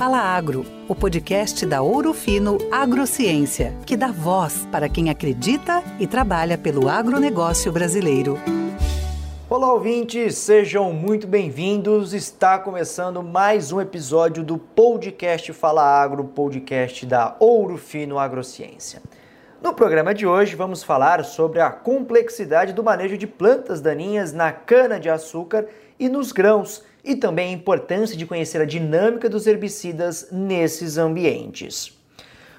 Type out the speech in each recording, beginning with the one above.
Fala Agro, o podcast da Ouro Fino Agrociência, que dá voz para quem acredita e trabalha pelo agronegócio brasileiro. Olá, ouvintes, sejam muito bem-vindos. Está começando mais um episódio do podcast Fala Agro, podcast da Ouro Fino Agrociência. No programa de hoje, vamos falar sobre a complexidade do manejo de plantas daninhas na cana-de-açúcar e nos grãos e também a importância de conhecer a dinâmica dos herbicidas nesses ambientes.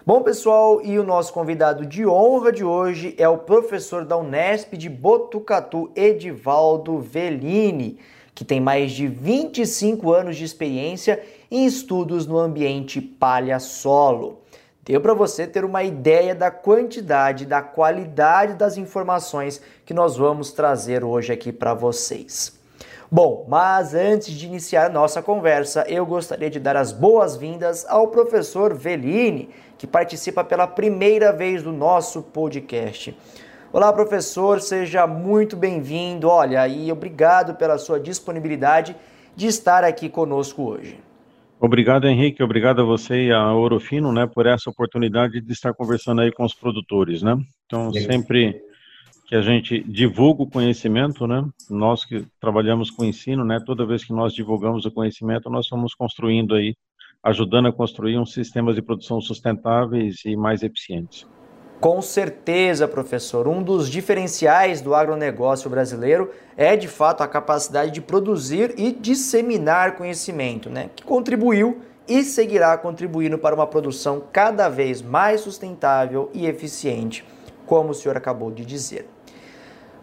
Bom, pessoal, e o nosso convidado de honra de hoje é o professor da Unesp de Botucatu, Edivaldo Vellini, que tem mais de 25 anos de experiência em estudos no ambiente palha-solo. Deu para você ter uma ideia da quantidade, da qualidade das informações que nós vamos trazer hoje aqui para vocês. Bom, mas antes de iniciar nossa conversa, eu gostaria de dar as boas-vindas ao professor Veline, que participa pela primeira vez do nosso podcast. Olá, professor, seja muito bem-vindo. Olha, e obrigado pela sua disponibilidade de estar aqui conosco hoje. Obrigado, Henrique. Obrigado a você e a Orofino, né, por essa oportunidade de estar conversando aí com os produtores, né? Então, sempre que a gente divulga o conhecimento, né? Nós que trabalhamos com ensino, né? Toda vez que nós divulgamos o conhecimento, nós estamos construindo aí, ajudando a construir um sistemas de produção sustentáveis e mais eficientes. Com certeza, professor. Um dos diferenciais do agronegócio brasileiro é, de fato, a capacidade de produzir e disseminar conhecimento, né? Que contribuiu e seguirá contribuindo para uma produção cada vez mais sustentável e eficiente, como o senhor acabou de dizer.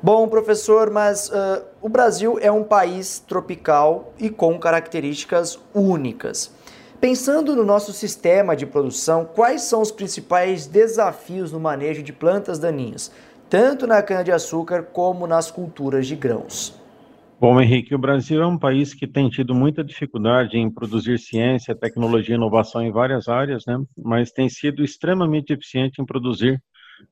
Bom, professor, mas uh, o Brasil é um país tropical e com características únicas. Pensando no nosso sistema de produção, quais são os principais desafios no manejo de plantas daninhas, tanto na cana-de-açúcar como nas culturas de grãos? Bom, Henrique, o Brasil é um país que tem tido muita dificuldade em produzir ciência, tecnologia e inovação em várias áreas, né? mas tem sido extremamente eficiente em produzir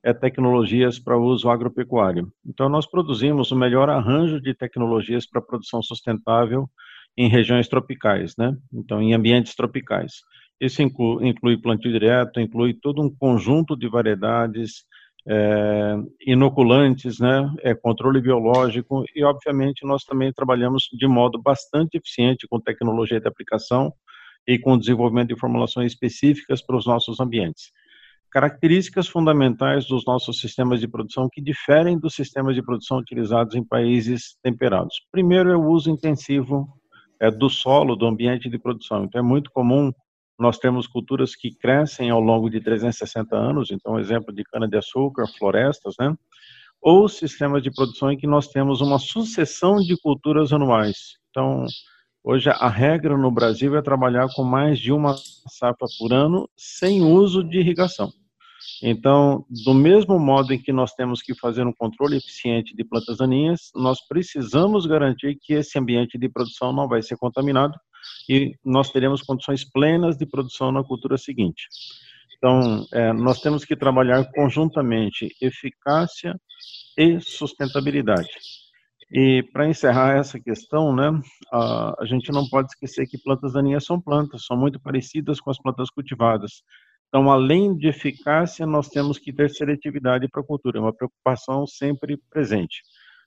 é, tecnologias para uso agropecuário. Então, nós produzimos o melhor arranjo de tecnologias para produção sustentável em regiões tropicais, né? Então, em ambientes tropicais. Isso inclui, plantio direto, inclui todo um conjunto de variedades, é, inoculantes, né, é, controle biológico e, obviamente, nós também trabalhamos de modo bastante eficiente com tecnologia de aplicação e com desenvolvimento de formulações específicas para os nossos ambientes características fundamentais dos nossos sistemas de produção que diferem dos sistemas de produção utilizados em países temperados. Primeiro é o uso intensivo é, do solo, do ambiente de produção. Então é muito comum nós termos culturas que crescem ao longo de 360 anos, então exemplo de cana-de-açúcar, florestas, né? Ou sistemas de produção em que nós temos uma sucessão de culturas anuais. Então, Hoje, a regra no Brasil é trabalhar com mais de uma safra por ano sem uso de irrigação. Então, do mesmo modo em que nós temos que fazer um controle eficiente de plantas daninhas, nós precisamos garantir que esse ambiente de produção não vai ser contaminado e nós teremos condições plenas de produção na cultura seguinte. Então, é, nós temos que trabalhar conjuntamente eficácia e sustentabilidade. E para encerrar essa questão, né, a, a, gente não pode esquecer que plantas daninhas são plantas, são muito parecidas com as plantas cultivadas. Então, além de eficácia, nós temos que ter seletividade para a cultura, é uma preocupação sempre presente.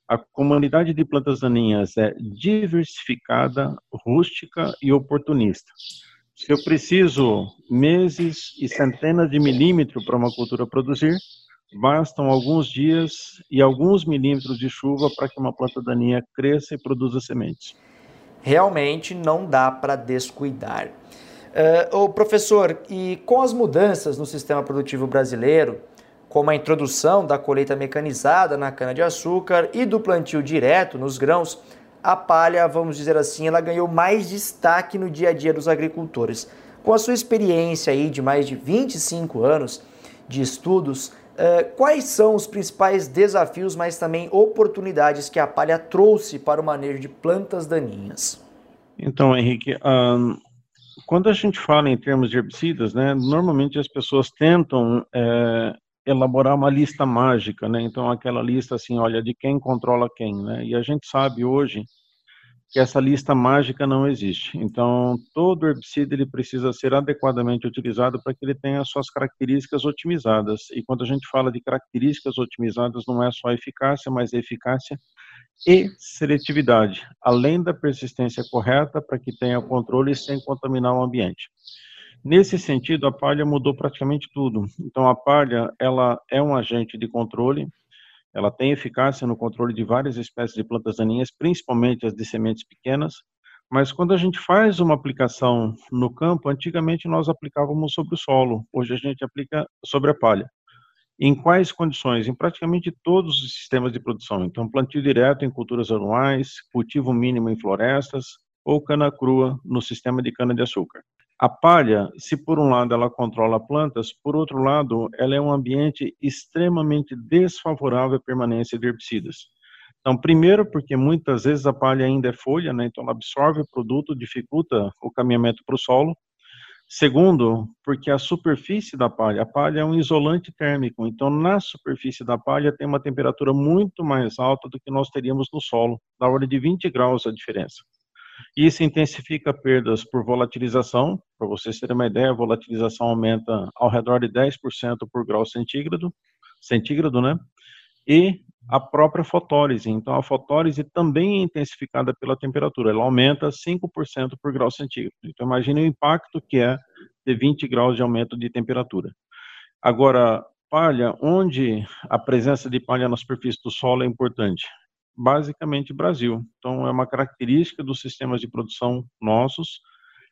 A comunidade de plantas daninhas é diversificada, rústica e oportunista. Se eu preciso meses e centenas de milímetros para uma cultura produzir, bastam alguns dias e alguns milímetros de chuva para que uma planta daninha cresça e produza sementes. Realmente não dá para descuidar. Uh, professor, e com as mudanças no sistema produtivo brasileiro, como a introdução da colheita mecanizada na cana-de-açúcar e do plantio direto nos grãos, a palha, vamos dizer assim, ela ganhou mais destaque no dia a dia dos agricultores. Com a sua experiência aí de mais de 25 anos de estudos, quais são os principais desafios, mas também oportunidades que a palha trouxe para o manejo de plantas daninhas? Então, Henrique, um, quando a gente fala em termos de herbicidas, né, normalmente as pessoas tentam é, elaborar uma lista mágica, né? Então, aquela lista assim, olha, de quem controla quem, né? E a gente sabe hoje que essa lista mágica não existe. Então, todo herbicida ele precisa ser adequadamente utilizado para que ele tenha suas características otimizadas. E quando a gente fala de características otimizadas, não é só eficácia, mas eficácia e seletividade, além da persistência correta para que tenha controle sem contaminar o ambiente. Nesse sentido, a palha mudou praticamente tudo. Então, a palha ela é um agente de controle ela tem eficácia no controle de várias espécies de plantas daninhas, principalmente as de sementes pequenas, mas quando a gente faz uma aplicação no campo, antigamente nós aplicávamos sobre o solo, hoje a gente aplica sobre a palha. Em quais condições? Em praticamente todos os sistemas de produção. Então, plantio direto em culturas anuais, cultivo mínimo em florestas ou cana crua no sistema de cana-de-açúcar. A palha, se por um lado ela controla plantas, por outro lado, ela é um ambiente extremamente desfavorável à permanência de herbicidas. Então, primeiro, porque muitas vezes a palha ainda é folha, né? então ela absorve o produto, dificulta o caminhamento para o solo. Segundo, porque a superfície da palha, a palha é um isolante térmico, então na superfície da palha tem uma temperatura muito mais alta do que nós teríamos no solo, da ordem de 20 graus a diferença. Isso intensifica perdas por volatilização. Para vocês terem uma ideia, a volatilização aumenta ao redor de 10% por grau centígrado, centígrado, né? E a própria fotólise. Então, a fotólise também é intensificada pela temperatura. Ela aumenta 5% por grau centígrado. Então, imagine o impacto que é de 20 graus de aumento de temperatura. Agora, palha, onde a presença de palha na superfície do solo é importante? Basicamente Brasil. Então, é uma característica dos sistemas de produção nossos.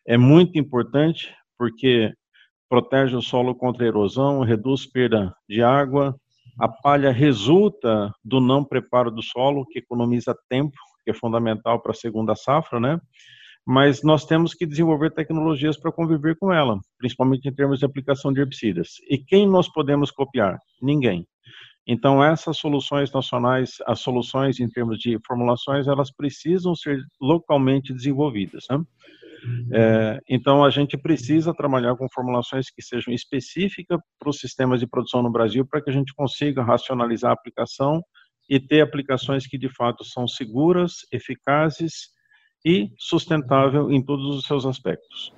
É muito importante porque protege o solo contra erosão, reduz perda de água. A palha resulta do não preparo do solo, que economiza tempo, que é fundamental para a segunda safra, né? Mas nós temos que desenvolver tecnologias para conviver com ela, principalmente em termos de aplicação de herbicidas. E quem nós podemos copiar? Ninguém. Então, essas soluções nacionais, as soluções em termos de formulações, elas precisam ser localmente desenvolvidas. Né? É, então, a gente precisa trabalhar com formulações que sejam específicas para os sistemas de produção no Brasil, para que a gente consiga racionalizar a aplicação e ter aplicações que, de fato, são seguras, eficazes e sustentável em todos os seus aspectos.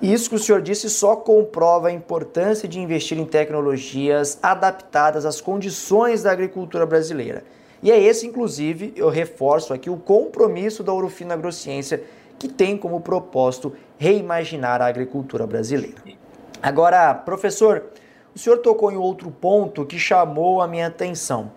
Isso que o senhor disse só comprova a importância de investir em tecnologias adaptadas às condições da agricultura brasileira. E é esse, inclusive, eu reforço aqui o compromisso da Urufina Agrociência, que tem como propósito reimaginar a agricultura brasileira. Agora, professor, o senhor tocou em outro ponto que chamou a minha atenção.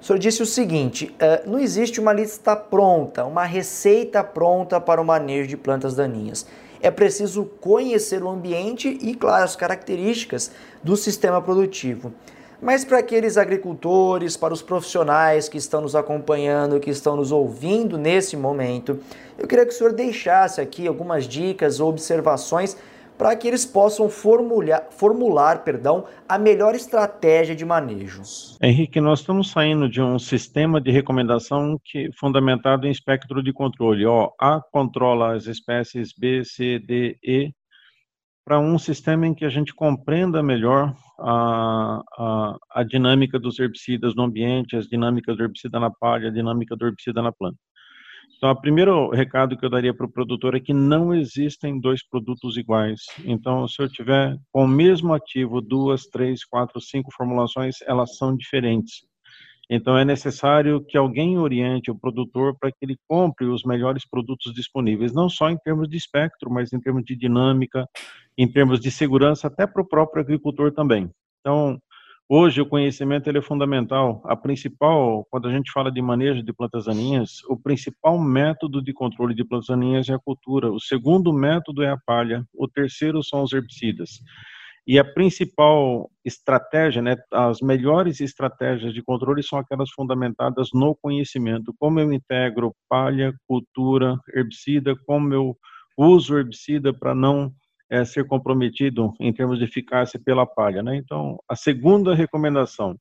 O senhor disse o seguinte: eh, não existe uma lista pronta, uma receita pronta para o manejo de plantas daninhas é preciso conhecer o ambiente e, claro, as características do sistema produtivo. Mas para aqueles agricultores, para os profissionais que estão nos acompanhando, que estão nos ouvindo nesse momento, eu queria que o senhor deixasse aqui algumas dicas ou observações para que eles possam formular, formular perdão, a melhor estratégia de manejo. Henrique, nós estamos saindo de um sistema de recomendação que fundamentado em espectro de controle. Ó, A controla as espécies B, C, D, E, para um sistema em que a gente compreenda melhor a, a, a dinâmica dos herbicidas no ambiente, as dinâmicas do herbicida na palha, a dinâmica do herbicida na planta. Então, o primeiro recado que eu daria para o produtor é que não existem dois produtos iguais. Então, se eu tiver com o mesmo ativo duas, três, quatro, cinco formulações, elas são diferentes. Então, é necessário que alguém oriente o produtor para que ele compre os melhores produtos disponíveis, não só em termos de espectro, mas em termos de dinâmica, em termos de segurança, até para o próprio agricultor também. Então, Hoje o conhecimento ele é fundamental. A principal, quando a gente fala de manejo de plantas daninhas, o principal método de controle de plantas daninhas é a cultura. O segundo método é a palha. O terceiro são os herbicidas. E a principal estratégia, né, as melhores estratégias de controle são aquelas fundamentadas no conhecimento. Como eu integro palha, cultura, herbicida, como eu uso herbicida para não é, ser comprometido em termos de eficácia pela palha. Né? Então, a segunda recomendação,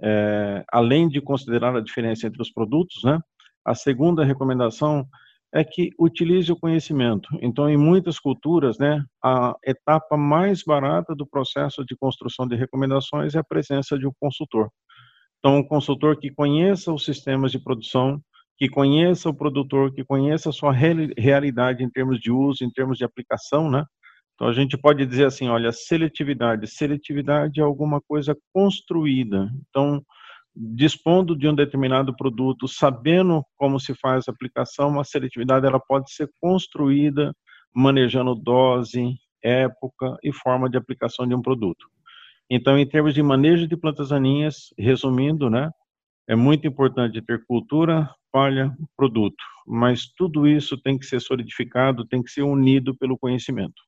é, além de considerar a diferença entre os produtos, né, a segunda recomendação é que utilize o conhecimento. Então, em muitas culturas, né, a etapa mais barata do processo de construção de recomendações é a presença de um consultor. Então, um consultor que conheça os sistemas de produção, que conheça o produtor, que conheça a sua realidade em termos de uso, em termos de aplicação, né? Então a gente pode dizer assim, olha, seletividade, seletividade é alguma coisa construída. Então, dispondo de um determinado produto, sabendo como se faz a aplicação, a seletividade ela pode ser construída manejando dose, época e forma de aplicação de um produto. Então, em termos de manejo de plantas daninhas, resumindo, né, é muito importante ter cultura, palha, produto, mas tudo isso tem que ser solidificado, tem que ser unido pelo conhecimento.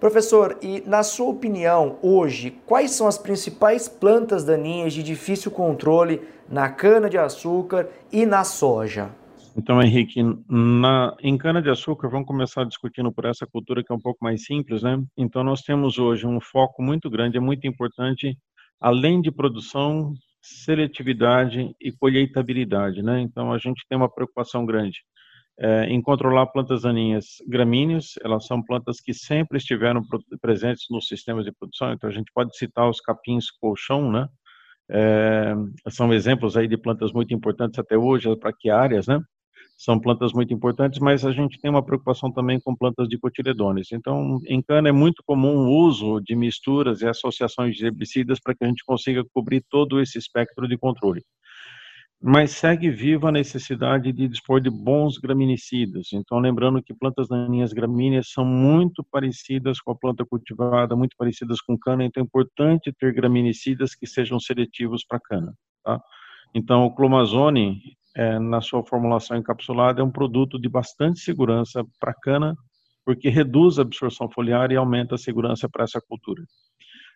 Professor, e na sua opinião, hoje, quais são as principais plantas daninhas de difícil controle na cana-de-açúcar e na soja? Então, Henrique, na, em cana-de-açúcar, vamos começar discutindo por essa cultura que é um pouco mais simples, né? Então, nós temos hoje um foco muito grande, é muito importante, além de produção, seletividade e colheitabilidade, né? Então, a gente tem uma preocupação grande é, em controlar plantas daninhas gramíneas, elas são plantas que sempre estiveram presentes nos sistemas de produção, então a gente pode citar os capins colchão, né? É, são exemplos aí de plantas muito importantes até hoje, as braquiárias, né? São plantas muito importantes, mas a gente tem uma preocupação também com plantas de cotiledones. Então, em cana é muito comum o uso de misturas e associações de herbicidas para que a gente consiga cobrir todo esse espectro de controle. Mas segue viva a necessidade de dispor de bons graminicidas. Então, lembrando que plantas daninhas gramíneas são muito parecidas com a planta cultivada, muito parecidas com cana, então é importante ter graminicidas que sejam seletivos para cana. Tá? Então, o clomazone é, na sua formulação encapsulada, é um produto de bastante segurança para a cana, porque reduz a absorção foliar e aumenta a segurança para essa cultura.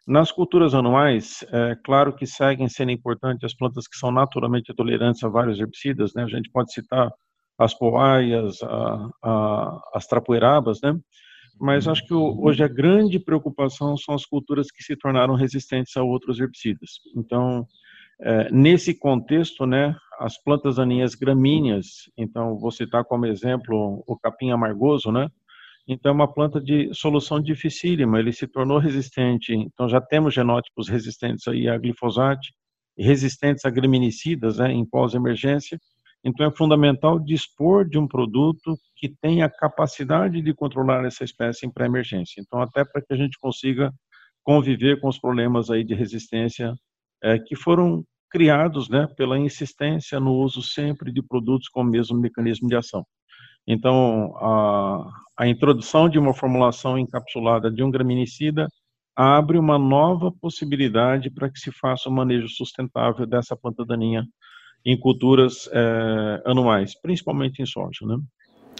Nas culturas anuais, é claro que seguem sendo importantes as plantas que são naturalmente tolerantes a vários herbicidas, né? A gente pode citar as poaias, a, a, as trapoerabas, né? Mas acho que hoje a grande preocupação são as culturas que se tornaram resistentes a outros herbicidas. Então, é, nesse contexto, né, as plantas daninhas gramíneas, então vou citar como exemplo o capim amargoso, né? Então é uma planta de solução dificílima, ele se tornou resistente, então já temos genótipos resistentes aí a glifosato, resistentes a graminicidas, né, em pós-emergência. Então é fundamental dispor de um produto que tenha capacidade de controlar essa espécie em pré-emergência. Então até para que a gente consiga conviver com os problemas aí de resistência é, que foram criados né, pela insistência no uso sempre de produtos com o mesmo mecanismo de ação. Então, a, a introdução de uma formulação encapsulada de um graminicida abre uma nova possibilidade para que se faça o um manejo sustentável dessa planta daninha em culturas é, anuais, principalmente em soja. Né?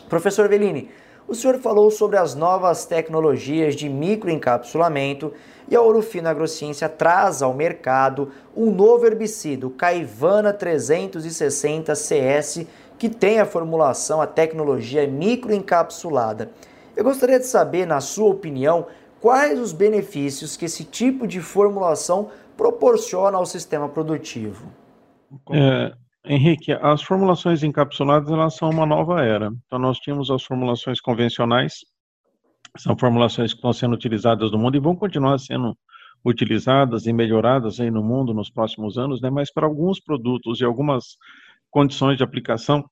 Professor Velini, o senhor falou sobre as novas tecnologias de microencapsulamento e a Orofino Agrociência traz ao mercado um novo herbicida, o Caivana 360 CS, que tem a formulação, a tecnologia microencapsulada. Eu gostaria de saber, na sua opinião, quais os benefícios que esse tipo de formulação proporciona ao sistema produtivo. É, Henrique, as formulações encapsuladas elas são uma nova era. Então nós tínhamos as formulações convencionais, são formulações que estão sendo utilizadas no mundo e vão continuar sendo utilizadas e melhoradas aí no mundo nos próximos anos, né? Mas para alguns produtos e algumas condições de aplicação,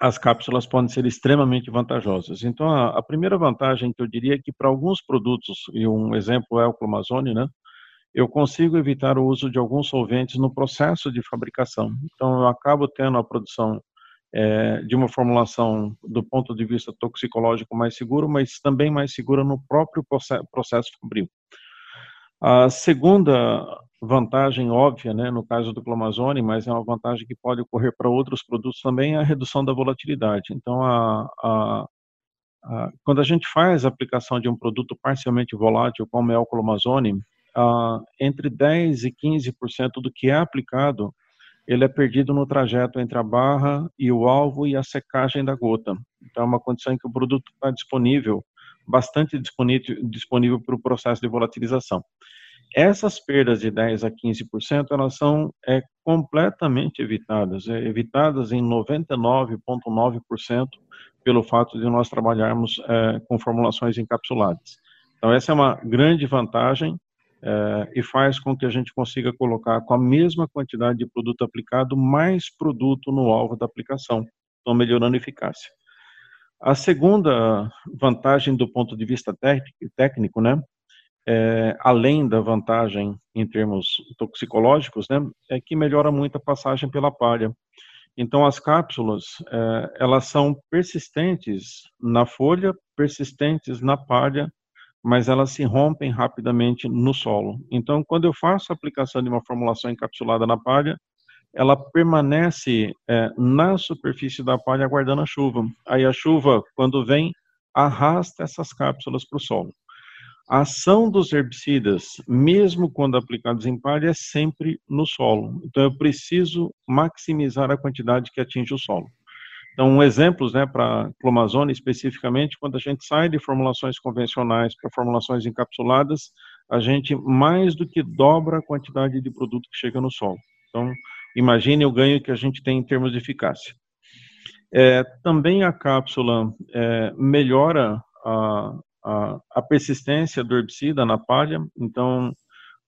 as cápsulas podem ser extremamente vantajosas. Então a, a primeira vantagem que eu diria é que para alguns produtos, e um exemplo é o clomazone, né? Eu consigo evitar o uso de alguns solventes no processo de fabricação. Então, eu acabo tendo a produção é, de uma formulação do ponto de vista toxicológico mais seguro, mas também mais segura no próprio processo fabril. A segunda vantagem óbvia, né, no caso do clomazone, mas é uma vantagem que pode ocorrer para outros produtos também, é a redução da volatilidade. Então, a, a, a, quando a gente faz a aplicação de um produto parcialmente volátil, como é o clomazone, ah, entre 10% e 15% do que é aplicado, ele é perdido no trajeto entre a barra e o alvo e a secagem da gota. Então, é uma condição em que o produto está disponível, bastante disponível, para o processo de volatilização. Essas perdas de 10 a 15%, elas são é, completamente evitadas, é, evitadas em 99,9% pelo fato de nós trabalharmos é, com formulações encapsuladas. Então, essa é uma grande vantagem é, e faz com que a gente consiga colocar com a mesma quantidade de produto aplicado mais produto no alvo da aplicação, então melhorando a eficácia. A segunda vantagem do ponto de vista técnico, né, é, além da vantagem em termos toxicológicos, né, é que melhora muito a passagem pela palha. Então, as cápsulas, é, elas são persistentes na folha, persistentes na palha, mas elas se rompem rapidamente no solo. Então, quando eu faço a aplicação de uma formulação encapsulada na palha, ela permanece é, na superfície da palha aguardando a chuva. Aí a chuva, quando vem, arrasta essas cápsulas para o solo. A ação dos herbicidas, mesmo quando aplicados em palha, é sempre no solo. Então eu preciso maximizar a quantidade que atinge o solo. Então, exemplos né, para clomazone especificamente, quando a gente sai de formulações convencionais para formulações encapsuladas, a gente mais do que dobra a quantidade de produto que chega no solo. Então, imagine o ganho que a gente tem em termos de eficácia. É, também a cápsula é, melhora a, a, a, persistência do herbicida na palha, então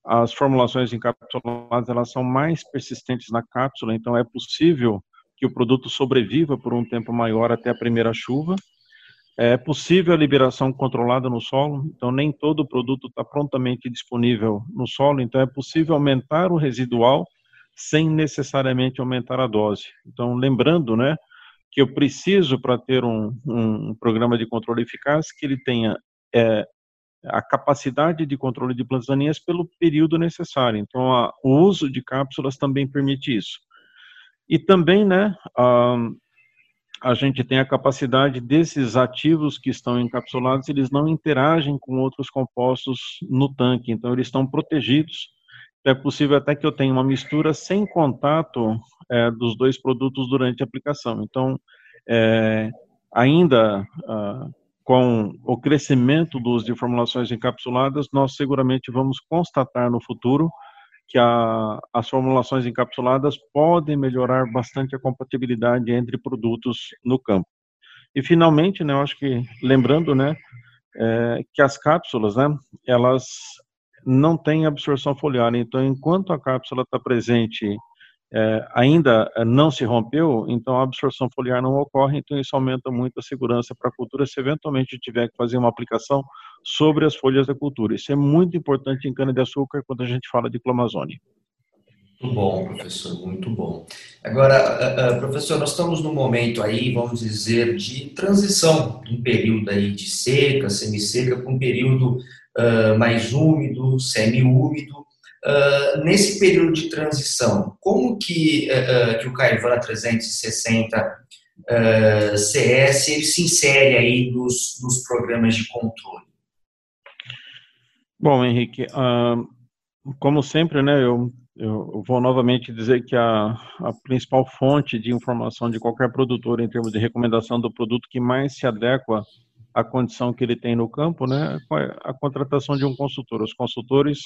as formulações encapsuladas elas são mais persistentes na cápsula, então é possível que o produto sobreviva por um tempo maior até a primeira chuva. É possível a liberação controlada no solo, então nem todo o produto está prontamente disponível no solo, então é possível aumentar o residual sem necessariamente aumentar a dose. Então, lembrando, né, que eu preciso para ter um, um, programa de controle eficaz que ele tenha é, a capacidade de controle de plantas daninhas pelo período necessário. Então, a, o uso de cápsulas também permite isso. E também, né, a, a gente tem a capacidade desses ativos que estão encapsulados, eles não interagem com outros compostos no tanque, então eles estão protegidos. É possível até que eu tenha uma mistura sem contato é, dos dois produtos durante a aplicação. Então, é, ainda ah, com o crescimento do uso de formulações encapsuladas, nós seguramente vamos constatar no futuro que a, as formulações encapsuladas podem melhorar bastante a compatibilidade entre produtos no campo. E finalmente, né, eu acho que lembrando, né, é, que as cápsulas, né, elas não têm absorção foliar. Então, enquanto a cápsula está presente é, ainda é, não se rompeu, então a absorção foliar não ocorre, então isso aumenta muito a segurança para a cultura se eventualmente tiver que fazer uma aplicação sobre as folhas da cultura. Isso é muito importante em cana-de-açúcar quando a gente fala de clomazone. Muito bom, professor, muito bom. Agora, professor, nós estamos num momento aí, vamos dizer, de transição, um período aí de seca, semi-seca, para um período mais úmido, semi-úmido, Uh, nesse período de transição, como que, uh, que o Caivan 360 uh, CS ele se insere aí nos, nos programas de controle? Bom, Henrique, como sempre, né, eu, eu vou novamente dizer que a, a principal fonte de informação de qualquer produtor em termos de recomendação do produto que mais se adequa à condição que ele tem no campo, né, é a contratação de um consultor. Os consultores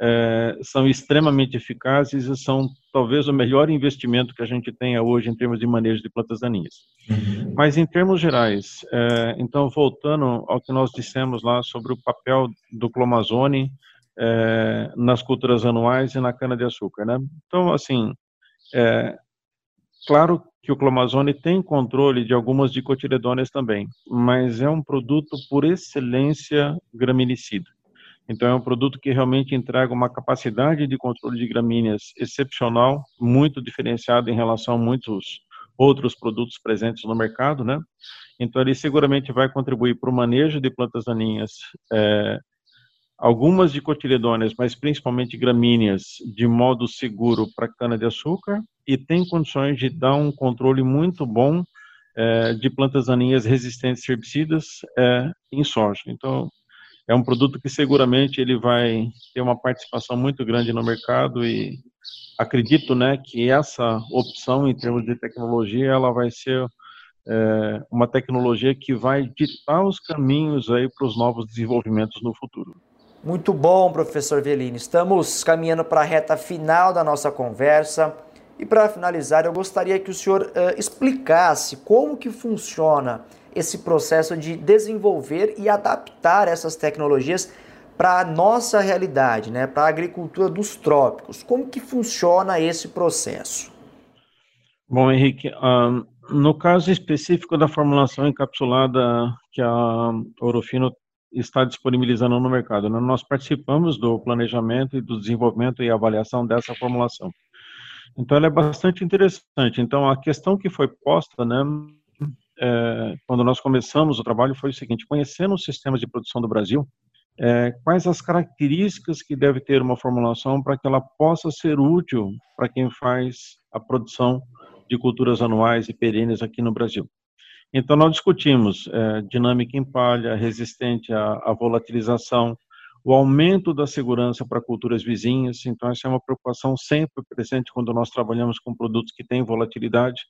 é, são extremamente eficazes e são talvez o melhor investimento que a gente tenha hoje em termos de manejo de plantas daninhas. Uhum. Mas em termos gerais, é, então voltando ao que nós dissemos lá sobre o papel do clomazone é, nas culturas anuais e na cana de açúcar, né? Então assim, é, claro que o clomazone tem controle de algumas dicotiledôneas também, mas é um produto por excelência graminicida. Então, é um produto que realmente entrega uma capacidade de controle de gramíneas excepcional, muito diferenciado em relação a muitos outros produtos presentes no mercado, né? Então, ele seguramente vai contribuir para o manejo de plantas daninhas, é, algumas de cotiledôneas, mas principalmente gramíneas, de modo seguro para cana-de-açúcar, e tem condições de dar um controle muito bom é, de plantas daninhas resistentes a herbicidas é, em soja. Então, é um produto que seguramente ele vai ter uma participação muito grande no mercado e acredito, né, que essa opção em termos de tecnologia, ela vai ser é, uma tecnologia que vai ditar os caminhos aí para os novos desenvolvimentos no futuro. Muito bom, professor Velini. Estamos caminhando para a reta final da nossa conversa. E para finalizar, eu gostaria que o senhor uh, explicasse como que funciona esse processo de desenvolver e adaptar essas tecnologias para a nossa realidade, né, para a agricultura dos trópicos. Como que funciona esse processo? Bom, Henrique, uh, no caso específico da formulação encapsulada que a Orofino está disponibilizando no mercado, né, nós participamos do planejamento e do desenvolvimento e avaliação dessa formulação. Então, ela é bastante interessante. Então, a questão que foi posta, né, é, quando nós começamos o trabalho foi o seguinte: conhecendo os sistemas de produção do Brasil, é, quais as características que deve ter uma formulação para que ela possa ser útil para quem faz a produção de culturas anuais e perenes aqui no Brasil. Então, nós discutimos é, dinâmica em palha, resistente à, à volatilização, o aumento da segurança para culturas vizinhas. Então, essa é uma preocupação sempre presente quando nós trabalhamos com produtos que têm volatilidade.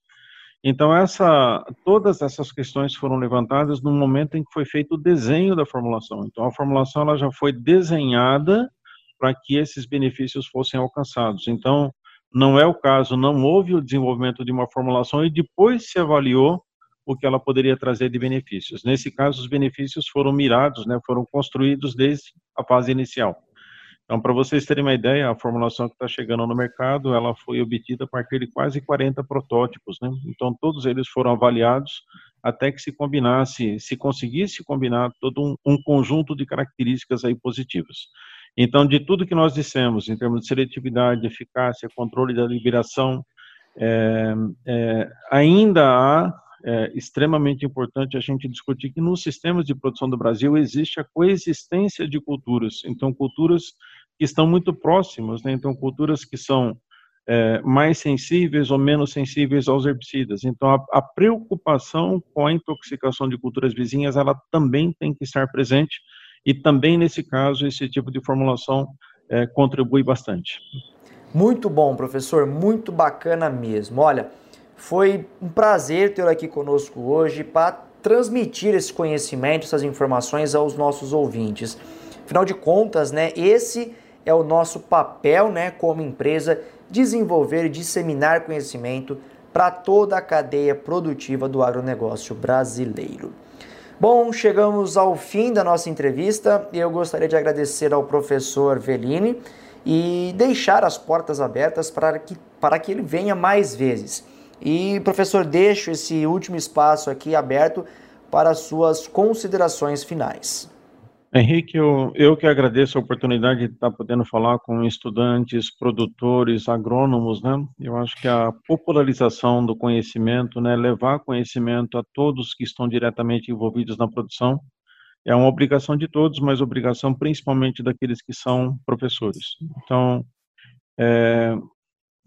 Então, essa, todas essas questões foram levantadas no momento em que foi feito o desenho da formulação. Então, a formulação ela já foi desenhada para que esses benefícios fossem alcançados. Então, não é o caso, não houve o desenvolvimento de uma formulação e depois se avaliou o que ela poderia trazer de benefícios. Nesse caso, os benefícios foram mirados, né, foram construídos desde a fase inicial. Então, para vocês terem uma ideia, a formulação que está chegando no mercado, ela foi obtida a partir de quase 40 protótipos, né? Então, todos eles foram avaliados até que se combinasse, se conseguisse combinar todo um, um conjunto de características aí positivas. Então, de tudo que nós dissemos, em termos de seletividade, eficácia, controle da liberação, é, é, ainda há é extremamente importante a gente discutir que nos sistemas de produção do Brasil existe a coexistência de culturas. Então, culturas que estão muito próximas, né? então culturas que são é, mais sensíveis ou menos sensíveis aos herbicidas. Então, a, a, preocupação com a intoxicação de culturas vizinhas, ela também tem que estar presente e também nesse caso esse tipo de formulação é, contribui bastante. Muito bom, professor, muito bacana mesmo. Olha, foi um prazer tê-lo aqui conosco hoje para transmitir esse conhecimento, essas informações aos nossos ouvintes. Afinal de contas, né, esse é o nosso papel, né, como empresa, desenvolver e disseminar conhecimento para toda a cadeia produtiva do agronegócio brasileiro. Bom, chegamos ao fim da nossa entrevista eu gostaria de agradecer ao professor Velini e deixar as portas abertas para que, para que ele venha mais vezes. E, professor, deixo esse último espaço aqui aberto para suas considerações finais. Henrique, eu, eu que agradeço a oportunidade de estar podendo falar com estudantes, produtores, agrônomos, né? Eu acho que a popularização do conhecimento, né, levar conhecimento a todos que estão diretamente envolvidos na produção, é uma obrigação de todos, mas obrigação principalmente daqueles que são professores. Então, é,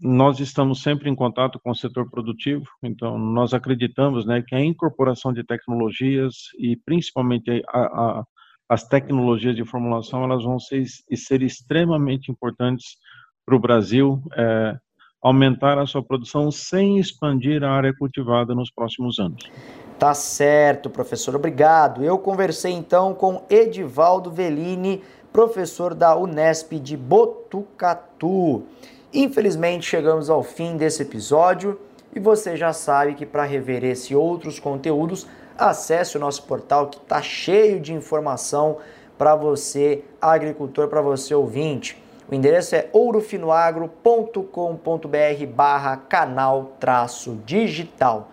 nós estamos sempre em contato com o setor produtivo, então nós acreditamos né, que a incorporação de tecnologias e principalmente a, a, as tecnologias de formulação elas vão ser, ser extremamente importantes para o Brasil é, aumentar a sua produção sem expandir a área cultivada nos próximos anos. Tá certo, professor. Obrigado. Eu conversei então com Edivaldo Velini, professor da Unesp de Botucatu. Infelizmente, chegamos ao fim desse episódio e você já sabe que para rever esse e outros conteúdos, acesse o nosso portal que está cheio de informação para você, agricultor, para você ouvinte. O endereço é ourofinoagro.com.br barra canal traço digital.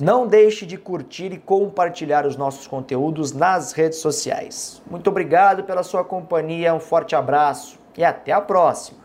Não deixe de curtir e compartilhar os nossos conteúdos nas redes sociais. Muito obrigado pela sua companhia, um forte abraço e até a próxima!